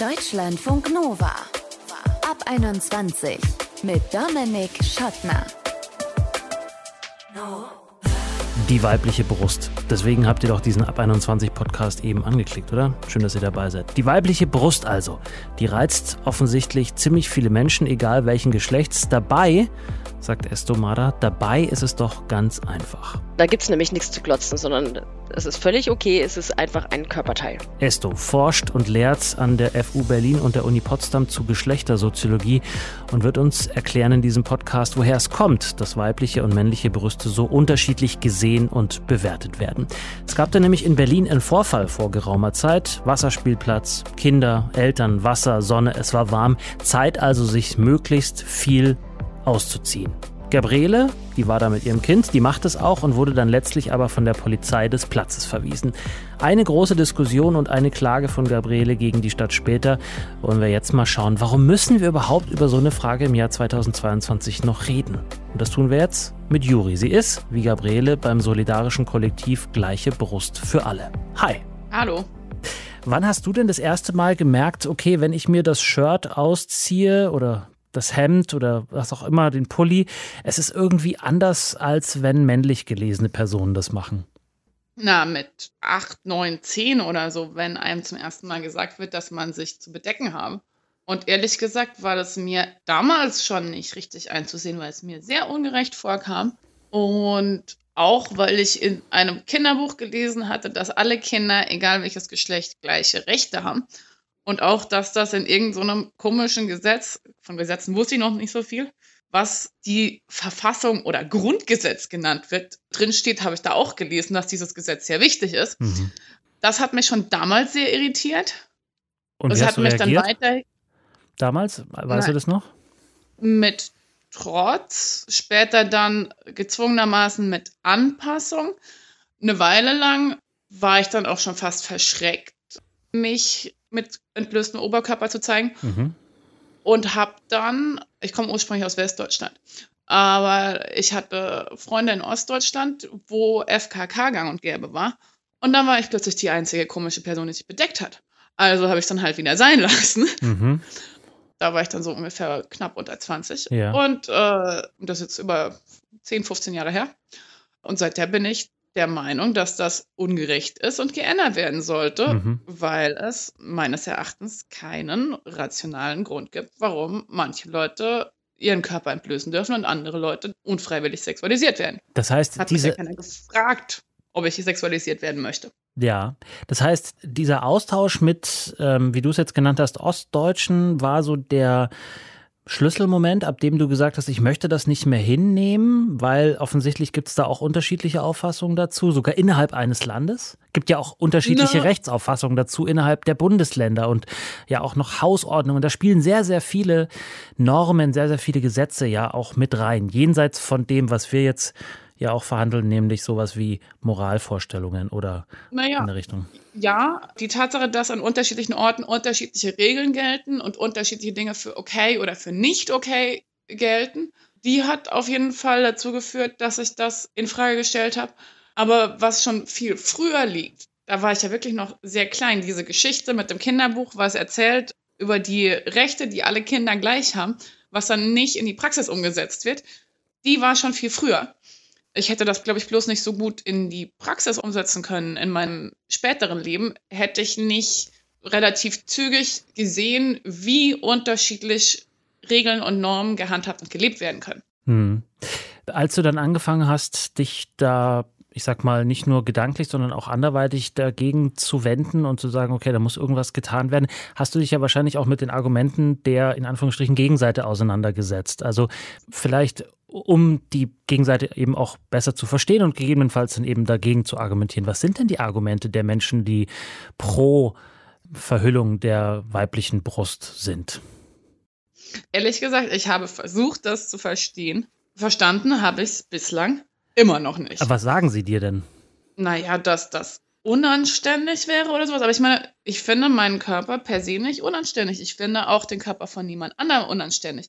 Deutschlandfunk Nova. Ab 21 mit Dominik Schottner. Die weibliche Brust. Deswegen habt ihr doch diesen Ab 21 Podcast eben angeklickt, oder? Schön, dass ihr dabei seid. Die weibliche Brust also. Die reizt offensichtlich ziemlich viele Menschen, egal welchen Geschlechts. Dabei sagt Estomada, dabei ist es doch ganz einfach. Da gibt es nämlich nichts zu glotzen, sondern es ist völlig okay, es ist einfach ein Körperteil. Esto forscht und lehrt an der FU Berlin und der Uni Potsdam zu Geschlechtersoziologie und wird uns erklären in diesem Podcast, woher es kommt, dass weibliche und männliche Brüste so unterschiedlich gesehen und bewertet werden. Es gab da nämlich in Berlin einen Vorfall vor geraumer Zeit. Wasserspielplatz, Kinder, Eltern, Wasser, Sonne, es war warm. Zeit also, sich möglichst viel auszuziehen. Gabriele, die war da mit ihrem Kind, die macht es auch und wurde dann letztlich aber von der Polizei des Platzes verwiesen. Eine große Diskussion und eine Klage von Gabriele gegen die Stadt später. Wollen wir jetzt mal schauen, warum müssen wir überhaupt über so eine Frage im Jahr 2022 noch reden? Und das tun wir jetzt mit Juri. Sie ist, wie Gabriele, beim solidarischen Kollektiv Gleiche Brust für alle. Hi. Hallo. Wann hast du denn das erste Mal gemerkt, okay, wenn ich mir das Shirt ausziehe oder das Hemd oder was auch immer, den Pulli. Es ist irgendwie anders, als wenn männlich gelesene Personen das machen. Na, mit acht, neun, zehn oder so, wenn einem zum ersten Mal gesagt wird, dass man sich zu bedecken habe. Und ehrlich gesagt war das mir damals schon nicht richtig einzusehen, weil es mir sehr ungerecht vorkam. Und auch weil ich in einem Kinderbuch gelesen hatte, dass alle Kinder, egal welches Geschlecht, gleiche Rechte haben. Und auch, dass das in irgendeinem so komischen Gesetz, von Gesetzen wusste ich noch nicht so viel, was die Verfassung oder Grundgesetz genannt wird, drinsteht, habe ich da auch gelesen, dass dieses Gesetz sehr wichtig ist. Mhm. Das hat mich schon damals sehr irritiert. Und das hat mich reagiert? dann weiter. Damals, weißt Nein. du das noch? Mit Trotz, später dann gezwungenermaßen mit Anpassung. Eine Weile lang war ich dann auch schon fast verschreckt, mich mit entblößtem Oberkörper zu zeigen. Mhm. Und habe dann, ich komme ursprünglich aus Westdeutschland, aber ich hatte Freunde in Ostdeutschland, wo FKK gang und gäbe war. Und dann war ich plötzlich die einzige komische Person, die sich bedeckt hat. Also habe ich es dann halt wieder sein lassen. Mhm. Da war ich dann so ungefähr knapp unter 20. Ja. Und äh, das ist jetzt über 10, 15 Jahre her. Und seither bin ich der Meinung, dass das ungerecht ist und geändert werden sollte, mhm. weil es meines Erachtens keinen rationalen Grund gibt, warum manche Leute ihren Körper entblößen dürfen und andere Leute unfreiwillig sexualisiert werden. Das heißt, hat diese... mich ja keiner gefragt, ob ich sexualisiert werden möchte. Ja, das heißt, dieser Austausch mit, ähm, wie du es jetzt genannt hast, Ostdeutschen war so der Schlüsselmoment, ab dem du gesagt hast, ich möchte das nicht mehr hinnehmen, weil offensichtlich gibt es da auch unterschiedliche Auffassungen dazu, sogar innerhalb eines Landes. Gibt ja auch unterschiedliche no. Rechtsauffassungen dazu innerhalb der Bundesländer und ja auch noch Hausordnungen. Da spielen sehr, sehr viele Normen, sehr, sehr viele Gesetze ja auch mit rein. Jenseits von dem, was wir jetzt ja auch verhandeln, nämlich sowas wie Moralvorstellungen oder naja, in der Richtung. Ja, die Tatsache, dass an unterschiedlichen Orten unterschiedliche Regeln gelten und unterschiedliche Dinge für okay oder für nicht okay gelten, die hat auf jeden Fall dazu geführt, dass ich das in Frage gestellt habe. Aber was schon viel früher liegt, da war ich ja wirklich noch sehr klein. Diese Geschichte mit dem Kinderbuch, was erzählt über die Rechte, die alle Kinder gleich haben, was dann nicht in die Praxis umgesetzt wird, die war schon viel früher ich hätte das, glaube ich, bloß nicht so gut in die Praxis umsetzen können in meinem späteren Leben, hätte ich nicht relativ zügig gesehen, wie unterschiedlich Regeln und Normen gehandhabt und gelebt werden können. Hm. Als du dann angefangen hast, dich da, ich sag mal, nicht nur gedanklich, sondern auch anderweitig dagegen zu wenden und zu sagen, okay, da muss irgendwas getan werden, hast du dich ja wahrscheinlich auch mit den Argumenten der in Anführungsstrichen Gegenseite auseinandergesetzt. Also vielleicht um die Gegenseite eben auch besser zu verstehen und gegebenenfalls dann eben dagegen zu argumentieren. Was sind denn die Argumente der Menschen, die pro Verhüllung der weiblichen Brust sind? Ehrlich gesagt, ich habe versucht, das zu verstehen. Verstanden habe ich es bislang immer noch nicht. Aber was sagen sie dir denn? Naja, dass das unanständig wäre oder sowas. Aber ich meine, ich finde meinen Körper per se nicht unanständig. Ich finde auch den Körper von niemand anderem unanständig.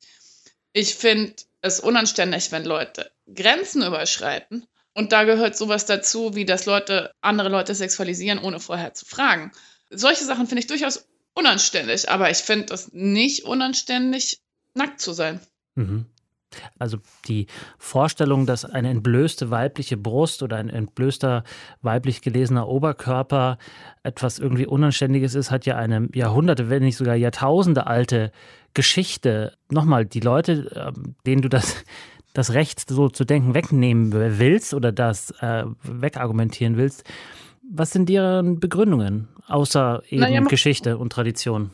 Ich finde es unanständig, wenn Leute Grenzen überschreiten. Und da gehört sowas dazu, wie dass Leute andere Leute sexualisieren, ohne vorher zu fragen. Solche Sachen finde ich durchaus unanständig. Aber ich finde es nicht unanständig, nackt zu sein. Mhm. Also die Vorstellung, dass eine entblößte weibliche Brust oder ein entblößter weiblich gelesener Oberkörper etwas irgendwie Unanständiges ist, hat ja eine Jahrhunderte, wenn nicht sogar Jahrtausende alte Geschichte. Nochmal, die Leute, ähm, denen du das, das Recht so zu denken wegnehmen willst oder das äh, wegargumentieren willst, was sind deren Begründungen, außer eben naja, Geschichte und Tradition?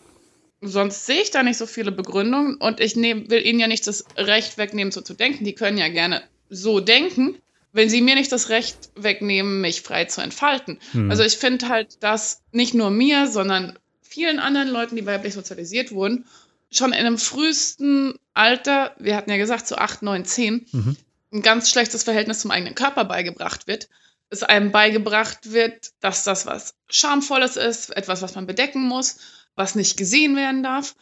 Sonst sehe ich da nicht so viele Begründungen und ich nehm, will ihnen ja nicht das Recht wegnehmen, so zu denken. Die können ja gerne so denken, wenn sie mir nicht das Recht wegnehmen, mich frei zu entfalten. Hm. Also ich finde halt, dass nicht nur mir, sondern vielen anderen Leuten, die weiblich sozialisiert wurden, schon in einem frühesten Alter, wir hatten ja gesagt, so 8, 9, 10, mhm. ein ganz schlechtes Verhältnis zum eigenen Körper beigebracht wird. Es einem beigebracht wird, dass das was Schamvolles ist, etwas, was man bedecken muss was nicht gesehen werden darf.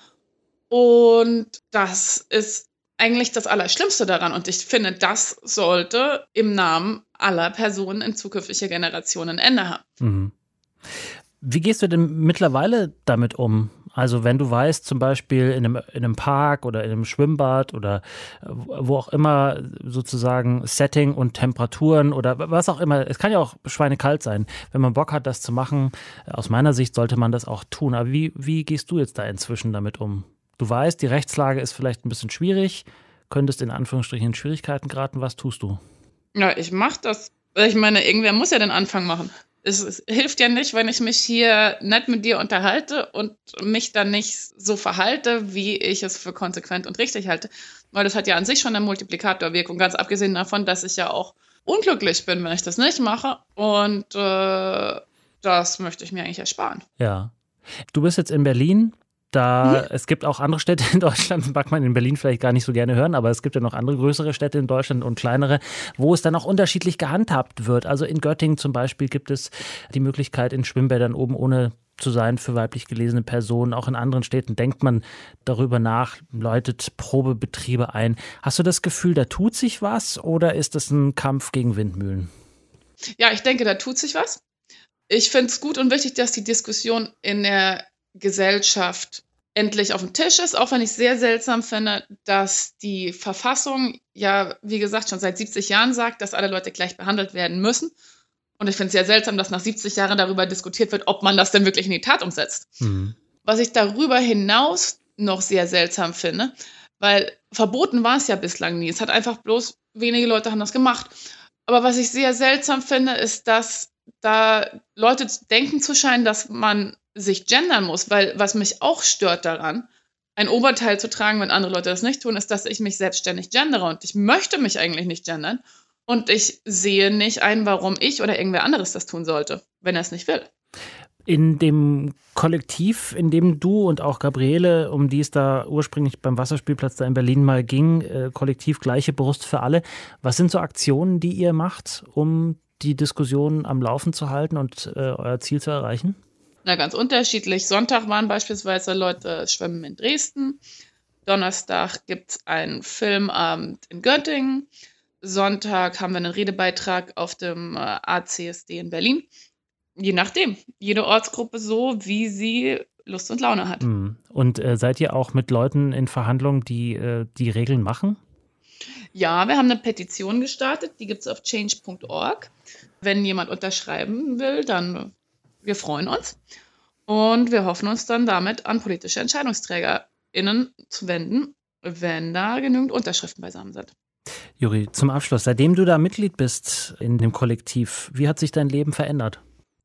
Und das ist eigentlich das Allerschlimmste daran. Und ich finde, das sollte im Namen aller Personen in zukünftiger Generationen ein Ende haben. Mhm. Wie gehst du denn mittlerweile damit um? Also wenn du weißt, zum Beispiel in einem, in einem Park oder in einem Schwimmbad oder äh, wo auch immer sozusagen Setting und Temperaturen oder was auch immer, es kann ja auch schweinekalt sein. Wenn man Bock hat, das zu machen, aus meiner Sicht sollte man das auch tun. Aber wie, wie gehst du jetzt da inzwischen damit um? Du weißt, die Rechtslage ist vielleicht ein bisschen schwierig, könntest in Anführungsstrichen in Schwierigkeiten geraten. Was tust du? Ja, ich mach das. Ich meine, irgendwer muss ja den Anfang machen es, es, hilft ja nicht, wenn ich mich hier nett mit dir unterhalte und mich dann nicht so verhalte, wie ich es für konsequent und richtig halte. Weil das hat ja an sich schon eine Multiplikatorwirkung, ganz abgesehen davon, dass ich ja auch unglücklich bin, wenn ich das nicht mache. Und äh, das möchte ich mir eigentlich ersparen. Ja. Du bist jetzt in Berlin. Da, mhm. es gibt auch andere Städte in Deutschland, mag man in Berlin vielleicht gar nicht so gerne hören, aber es gibt ja noch andere größere Städte in Deutschland und kleinere, wo es dann auch unterschiedlich gehandhabt wird. Also in Göttingen zum Beispiel gibt es die Möglichkeit, in Schwimmbädern oben ohne zu sein für weiblich gelesene Personen. Auch in anderen Städten denkt man darüber nach, läutet Probebetriebe ein. Hast du das Gefühl, da tut sich was oder ist das ein Kampf gegen Windmühlen? Ja, ich denke, da tut sich was. Ich finde es gut und wichtig, dass die Diskussion in der Gesellschaft endlich auf dem Tisch ist, auch wenn ich sehr seltsam finde, dass die Verfassung ja, wie gesagt, schon seit 70 Jahren sagt, dass alle Leute gleich behandelt werden müssen. Und ich finde es sehr seltsam, dass nach 70 Jahren darüber diskutiert wird, ob man das denn wirklich in die Tat umsetzt. Mhm. Was ich darüber hinaus noch sehr seltsam finde, weil verboten war es ja bislang nie. Es hat einfach bloß wenige Leute haben das gemacht. Aber was ich sehr seltsam finde, ist, dass da Leute denken zu scheinen, dass man sich gendern muss, weil was mich auch stört daran, ein Oberteil zu tragen, wenn andere Leute das nicht tun, ist, dass ich mich selbstständig gendere und ich möchte mich eigentlich nicht gendern und ich sehe nicht ein, warum ich oder irgendwer anderes das tun sollte, wenn er es nicht will. In dem Kollektiv, in dem du und auch Gabriele, um die es da ursprünglich beim Wasserspielplatz da in Berlin mal ging, äh, Kollektiv gleiche Brust für alle, was sind so Aktionen, die ihr macht, um die Diskussion am Laufen zu halten und äh, euer Ziel zu erreichen? Na, ganz unterschiedlich. Sonntag waren beispielsweise Leute schwimmen in Dresden. Donnerstag gibt es einen Filmabend in Göttingen. Sonntag haben wir einen Redebeitrag auf dem äh, ACSD in Berlin. Je nachdem. Jede Ortsgruppe so, wie sie Lust und Laune hat. Hm. Und äh, seid ihr auch mit Leuten in Verhandlungen, die äh, die Regeln machen? Ja, wir haben eine Petition gestartet, die gibt es auf change.org. Wenn jemand unterschreiben will, dann wir freuen uns und wir hoffen uns dann damit an politische EntscheidungsträgerInnen zu wenden, wenn da genügend Unterschriften beisammen sind. Juri, zum Abschluss, seitdem du da Mitglied bist in dem Kollektiv, wie hat sich dein Leben verändert?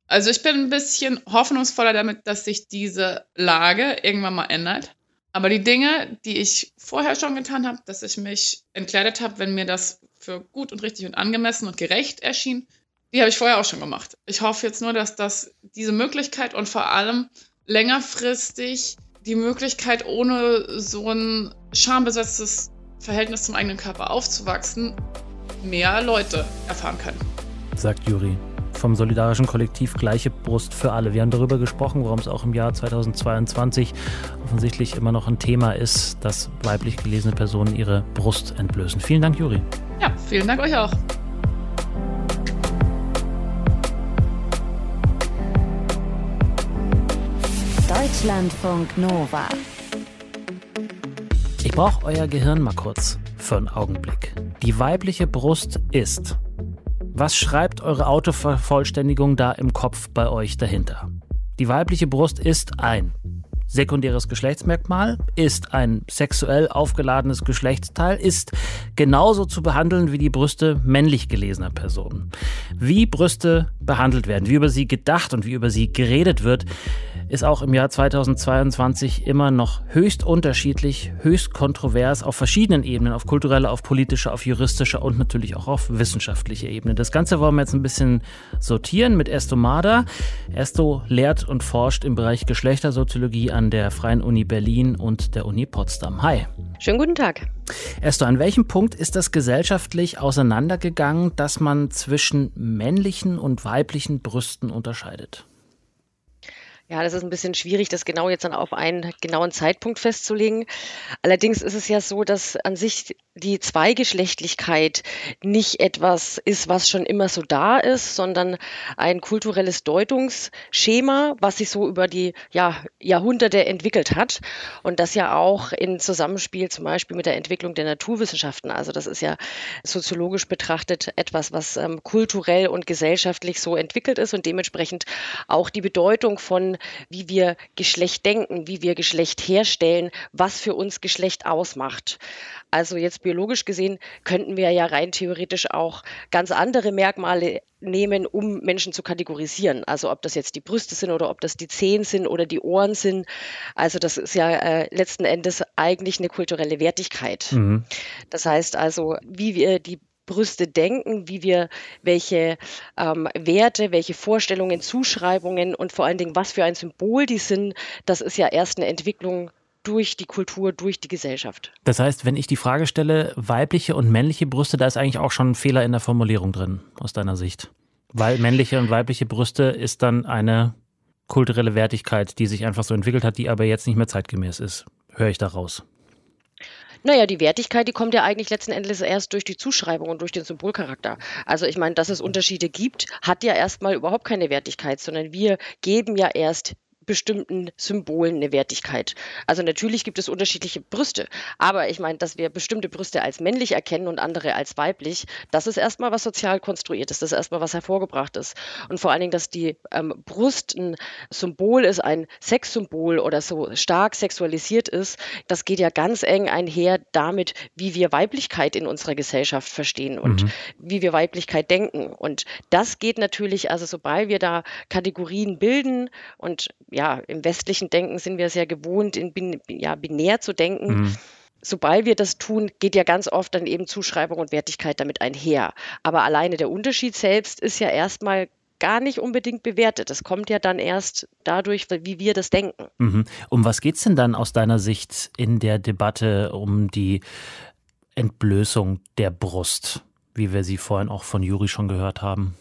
Also ich bin ein bisschen hoffnungsvoller damit, dass sich diese Lage irgendwann mal ändert. Aber die Dinge, die ich vorher schon getan habe, dass ich mich entkleidet habe, wenn mir das für gut und richtig und angemessen und gerecht erschien, die habe ich vorher auch schon gemacht. Ich hoffe jetzt nur, dass das diese Möglichkeit und vor allem längerfristig die Möglichkeit, ohne so ein schambesetztes Verhältnis zum eigenen Körper aufzuwachsen, mehr Leute erfahren können. Sagt Juri vom solidarischen Kollektiv Gleiche Brust für alle. Wir haben darüber gesprochen, warum es auch im Jahr 2022 offensichtlich immer noch ein Thema ist, dass weiblich gelesene Personen ihre Brust entblößen. Vielen Dank, Juri. Ja, vielen Dank euch auch. Deutschlandfunk Nova. Ich brauche euer Gehirn mal kurz für einen Augenblick. Die weibliche Brust ist. Was schreibt eure Autovervollständigung da im Kopf bei euch dahinter? Die weibliche Brust ist ein sekundäres Geschlechtsmerkmal, ist ein sexuell aufgeladenes Geschlechtsteil, ist genauso zu behandeln wie die Brüste männlich gelesener Personen. Wie Brüste behandelt werden, wie über sie gedacht und wie über sie geredet wird, ist auch im Jahr 2022 immer noch höchst unterschiedlich, höchst kontrovers auf verschiedenen Ebenen, auf kultureller, auf politischer, auf juristischer und natürlich auch auf wissenschaftlicher Ebene. Das Ganze wollen wir jetzt ein bisschen sortieren mit Esto Mada. Esto lehrt und forscht im Bereich Geschlechtersoziologie an der Freien Uni Berlin und der Uni Potsdam. Hi. Schönen guten Tag. Esto, an welchem Punkt ist das gesellschaftlich auseinandergegangen, dass man zwischen männlichen und weiblichen Brüsten unterscheidet? Ja, das ist ein bisschen schwierig, das genau jetzt dann auf einen genauen Zeitpunkt festzulegen. Allerdings ist es ja so, dass an sich die Zweigeschlechtlichkeit nicht etwas ist, was schon immer so da ist, sondern ein kulturelles Deutungsschema, was sich so über die ja, Jahrhunderte entwickelt hat und das ja auch in Zusammenspiel zum Beispiel mit der Entwicklung der Naturwissenschaften. Also das ist ja soziologisch betrachtet etwas, was ähm, kulturell und gesellschaftlich so entwickelt ist und dementsprechend auch die Bedeutung von, wie wir Geschlecht denken, wie wir Geschlecht herstellen, was für uns Geschlecht ausmacht. Also jetzt biologisch gesehen könnten wir ja rein theoretisch auch ganz andere Merkmale nehmen, um Menschen zu kategorisieren. Also ob das jetzt die Brüste sind oder ob das die Zehen sind oder die Ohren sind. Also das ist ja äh, letzten Endes eigentlich eine kulturelle Wertigkeit. Mhm. Das heißt also, wie wir die Brüste denken, wie wir welche ähm, Werte, welche Vorstellungen, Zuschreibungen und vor allen Dingen, was für ein Symbol die sind, das ist ja erst eine Entwicklung durch die Kultur, durch die Gesellschaft. Das heißt, wenn ich die Frage stelle, weibliche und männliche Brüste, da ist eigentlich auch schon ein Fehler in der Formulierung drin, aus deiner Sicht. Weil männliche und weibliche Brüste ist dann eine kulturelle Wertigkeit, die sich einfach so entwickelt hat, die aber jetzt nicht mehr zeitgemäß ist. Höre ich daraus. Naja, die Wertigkeit, die kommt ja eigentlich letzten Endes erst durch die Zuschreibung und durch den Symbolcharakter. Also ich meine, dass es Unterschiede gibt, hat ja erstmal überhaupt keine Wertigkeit, sondern wir geben ja erst bestimmten Symbolen eine Wertigkeit. Also natürlich gibt es unterschiedliche Brüste, aber ich meine, dass wir bestimmte Brüste als männlich erkennen und andere als weiblich, das ist erstmal was sozial konstruiert ist, das ist erstmal was hervorgebracht ist. Und vor allen Dingen, dass die ähm, Brust ein Symbol ist, ein Sexsymbol oder so stark sexualisiert ist, das geht ja ganz eng einher damit, wie wir Weiblichkeit in unserer Gesellschaft verstehen und mhm. wie wir Weiblichkeit denken. Und das geht natürlich, also sobald wir da Kategorien bilden und ja, im westlichen Denken sind wir sehr gewohnt, in bin, ja, binär zu denken. Mhm. Sobald wir das tun, geht ja ganz oft dann eben Zuschreibung und Wertigkeit damit einher. Aber alleine der Unterschied selbst ist ja erstmal gar nicht unbedingt bewertet. Das kommt ja dann erst dadurch, wie wir das denken. Mhm. Um was geht es denn dann aus deiner Sicht in der Debatte um die Entblößung der Brust, wie wir sie vorhin auch von Juri schon gehört haben?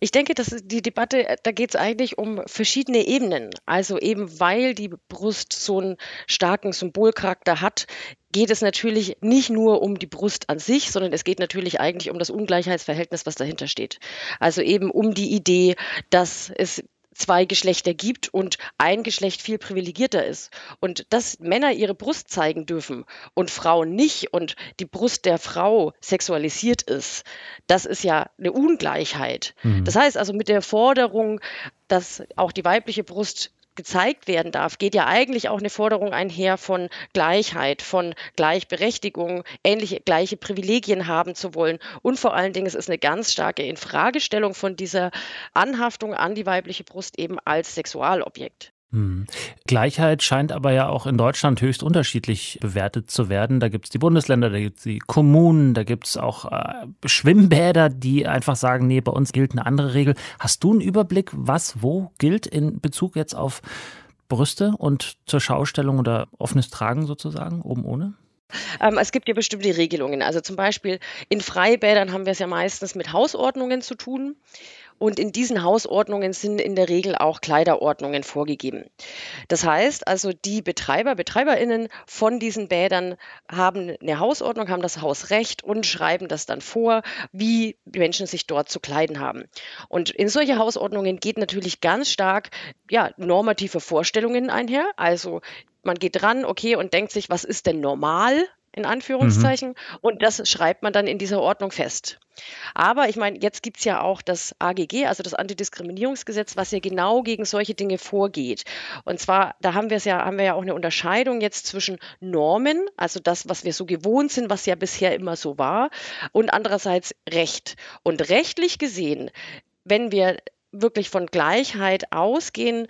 Ich denke, dass die Debatte, äh, da geht es eigentlich um verschiedene Ebenen. Also eben weil die Brust so einen starken Symbolcharakter hat, geht es natürlich nicht nur um die Brust an sich, sondern es geht natürlich eigentlich um das Ungleichheitsverhältnis, was dahinter steht. Also eben um die Idee, dass es zwei Geschlechter gibt und ein Geschlecht viel privilegierter ist. Und dass Männer ihre Brust zeigen dürfen und Frauen nicht und die Brust der Frau sexualisiert ist, das ist ja eine Ungleichheit. Mhm. Das heißt also mit der Forderung, dass auch die weibliche Brust gezeigt werden darf, geht ja eigentlich auch eine Forderung einher von Gleichheit, von Gleichberechtigung, ähnliche gleiche Privilegien haben zu wollen. Und vor allen Dingen, es ist eine ganz starke Infragestellung von dieser Anhaftung an die weibliche Brust eben als Sexualobjekt. Hm. Gleichheit scheint aber ja auch in Deutschland höchst unterschiedlich bewertet zu werden. Da gibt es die Bundesländer, da gibt es die Kommunen, da gibt es auch äh, Schwimmbäder, die einfach sagen, nee, bei uns gilt eine andere Regel. Hast du einen Überblick, was wo gilt in Bezug jetzt auf Brüste und zur Schaustellung oder offenes Tragen sozusagen, oben ohne? Ähm, es gibt ja bestimmte Regelungen. Also zum Beispiel in Freibädern haben wir es ja meistens mit Hausordnungen zu tun. Und in diesen Hausordnungen sind in der Regel auch Kleiderordnungen vorgegeben. Das heißt also, die Betreiber, Betreiberinnen von diesen Bädern haben eine Hausordnung, haben das Hausrecht und schreiben das dann vor, wie Menschen sich dort zu kleiden haben. Und in solche Hausordnungen geht natürlich ganz stark ja, normative Vorstellungen einher. Also man geht dran, okay, und denkt sich, was ist denn normal? In Anführungszeichen. Mhm. Und das schreibt man dann in dieser Ordnung fest. Aber ich meine, jetzt gibt es ja auch das AGG, also das Antidiskriminierungsgesetz, was ja genau gegen solche Dinge vorgeht. Und zwar, da haben wir es ja, haben wir ja auch eine Unterscheidung jetzt zwischen Normen, also das, was wir so gewohnt sind, was ja bisher immer so war, und andererseits Recht. Und rechtlich gesehen, wenn wir wirklich von Gleichheit ausgehen,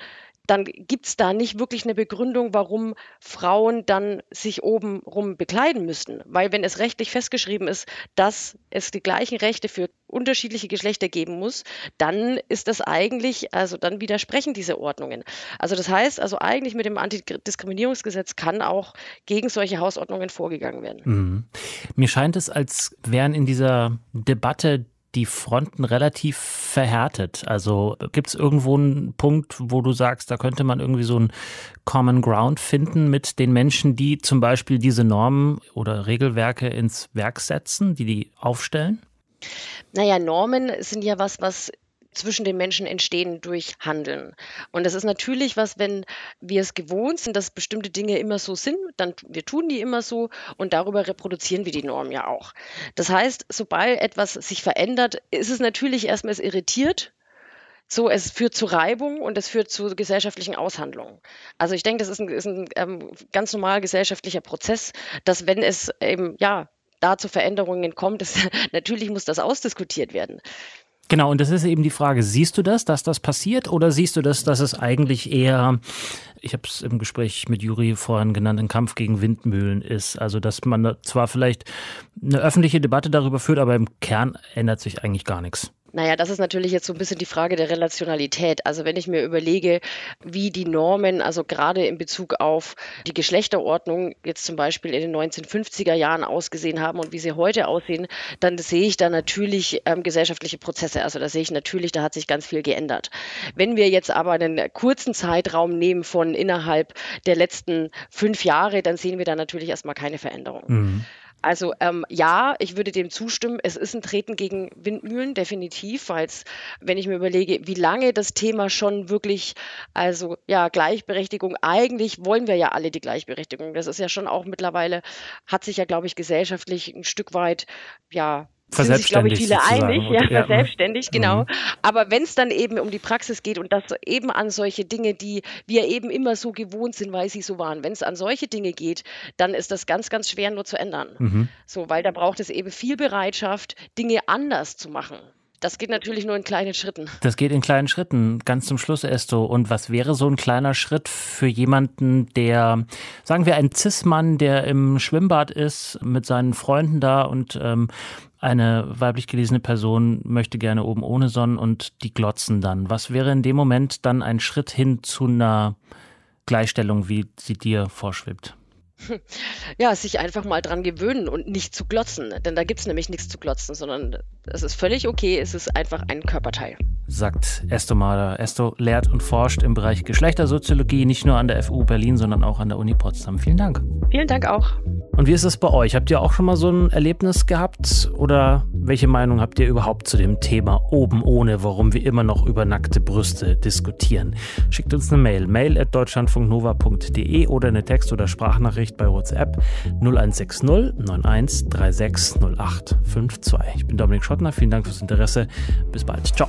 dann gibt es da nicht wirklich eine Begründung, warum Frauen dann sich obenrum bekleiden müssten. Weil wenn es rechtlich festgeschrieben ist, dass es die gleichen Rechte für unterschiedliche Geschlechter geben muss, dann ist das eigentlich, also dann widersprechen diese Ordnungen. Also das heißt, also eigentlich mit dem Antidiskriminierungsgesetz kann auch gegen solche Hausordnungen vorgegangen werden. Mhm. Mir scheint es, als wären in dieser Debatte die Fronten relativ verhärtet. Also gibt es irgendwo einen Punkt, wo du sagst, da könnte man irgendwie so einen Common Ground finden mit den Menschen, die zum Beispiel diese Normen oder Regelwerke ins Werk setzen, die die aufstellen? Naja, Normen sind ja was, was zwischen den Menschen entstehen durch Handeln. Und das ist natürlich was, wenn wir es gewohnt sind, dass bestimmte Dinge immer so sind, dann wir tun die immer so und darüber reproduzieren wir die Norm ja auch. Das heißt, sobald etwas sich verändert, ist es natürlich erstmal irritiert, so, es führt zu Reibung und es führt zu gesellschaftlichen Aushandlungen. Also ich denke, das ist ein, ist ein ähm, ganz normal gesellschaftlicher Prozess, dass wenn es eben, ja, da zu Veränderungen kommt, das, natürlich muss das ausdiskutiert werden. Genau, und das ist eben die Frage, siehst du das, dass das passiert oder siehst du das, dass es eigentlich eher, ich habe es im Gespräch mit Juri vorhin genannt, ein Kampf gegen Windmühlen ist? Also, dass man zwar vielleicht eine öffentliche Debatte darüber führt, aber im Kern ändert sich eigentlich gar nichts. Naja, das ist natürlich jetzt so ein bisschen die Frage der Relationalität. Also wenn ich mir überlege, wie die Normen, also gerade in Bezug auf die Geschlechterordnung jetzt zum Beispiel in den 1950er Jahren ausgesehen haben und wie sie heute aussehen, dann sehe ich da natürlich ähm, gesellschaftliche Prozesse. Also da sehe ich natürlich, da hat sich ganz viel geändert. Wenn wir jetzt aber einen kurzen Zeitraum nehmen von innerhalb der letzten fünf Jahre, dann sehen wir da natürlich erstmal keine Veränderung. Mhm. Also ähm, ja, ich würde dem zustimmen. Es ist ein Treten gegen Windmühlen, definitiv, weil wenn ich mir überlege, wie lange das Thema schon wirklich, also ja, Gleichberechtigung, eigentlich wollen wir ja alle die Gleichberechtigung. Das ist ja schon auch mittlerweile, hat sich ja, glaube ich, gesellschaftlich ein Stück weit, ja, sind sich, glaube ich, viele einig, ja, ja, selbstständig, genau. Mhm. Aber wenn es dann eben um die Praxis geht und das eben an solche Dinge, die wir eben immer so gewohnt sind, weil sie so waren, wenn es an solche Dinge geht, dann ist das ganz, ganz schwer nur zu ändern. Mhm. So, weil da braucht es eben viel Bereitschaft, Dinge anders zu machen. Das geht natürlich nur in kleinen Schritten. Das geht in kleinen Schritten. Ganz zum Schluss, Esto. Und was wäre so ein kleiner Schritt für jemanden, der, sagen wir, ein Cis-Mann, der im Schwimmbad ist, mit seinen Freunden da und ähm, eine weiblich gelesene Person möchte gerne oben ohne Sonnen und die glotzen dann. Was wäre in dem Moment dann ein Schritt hin zu einer Gleichstellung, wie sie dir vorschwebt? Ja, sich einfach mal dran gewöhnen und nicht zu glotzen. Denn da gibt es nämlich nichts zu glotzen, sondern es ist völlig okay, es ist einfach ein Körperteil. Sagt Esto Mader. Esto lehrt und forscht im Bereich Geschlechtersoziologie, nicht nur an der FU Berlin, sondern auch an der Uni Potsdam. Vielen Dank. Vielen Dank auch. Und wie ist es bei euch? Habt ihr auch schon mal so ein Erlebnis gehabt? Oder welche Meinung habt ihr überhaupt zu dem Thema oben ohne, warum wir immer noch über nackte Brüste diskutieren? Schickt uns eine Mail, mail at deutschlandfunknova.de oder eine Text- oder Sprachnachricht bei WhatsApp 0160 91 36 08 52. Ich bin Dominik Schottner, vielen Dank fürs Interesse. Bis bald. Ciao.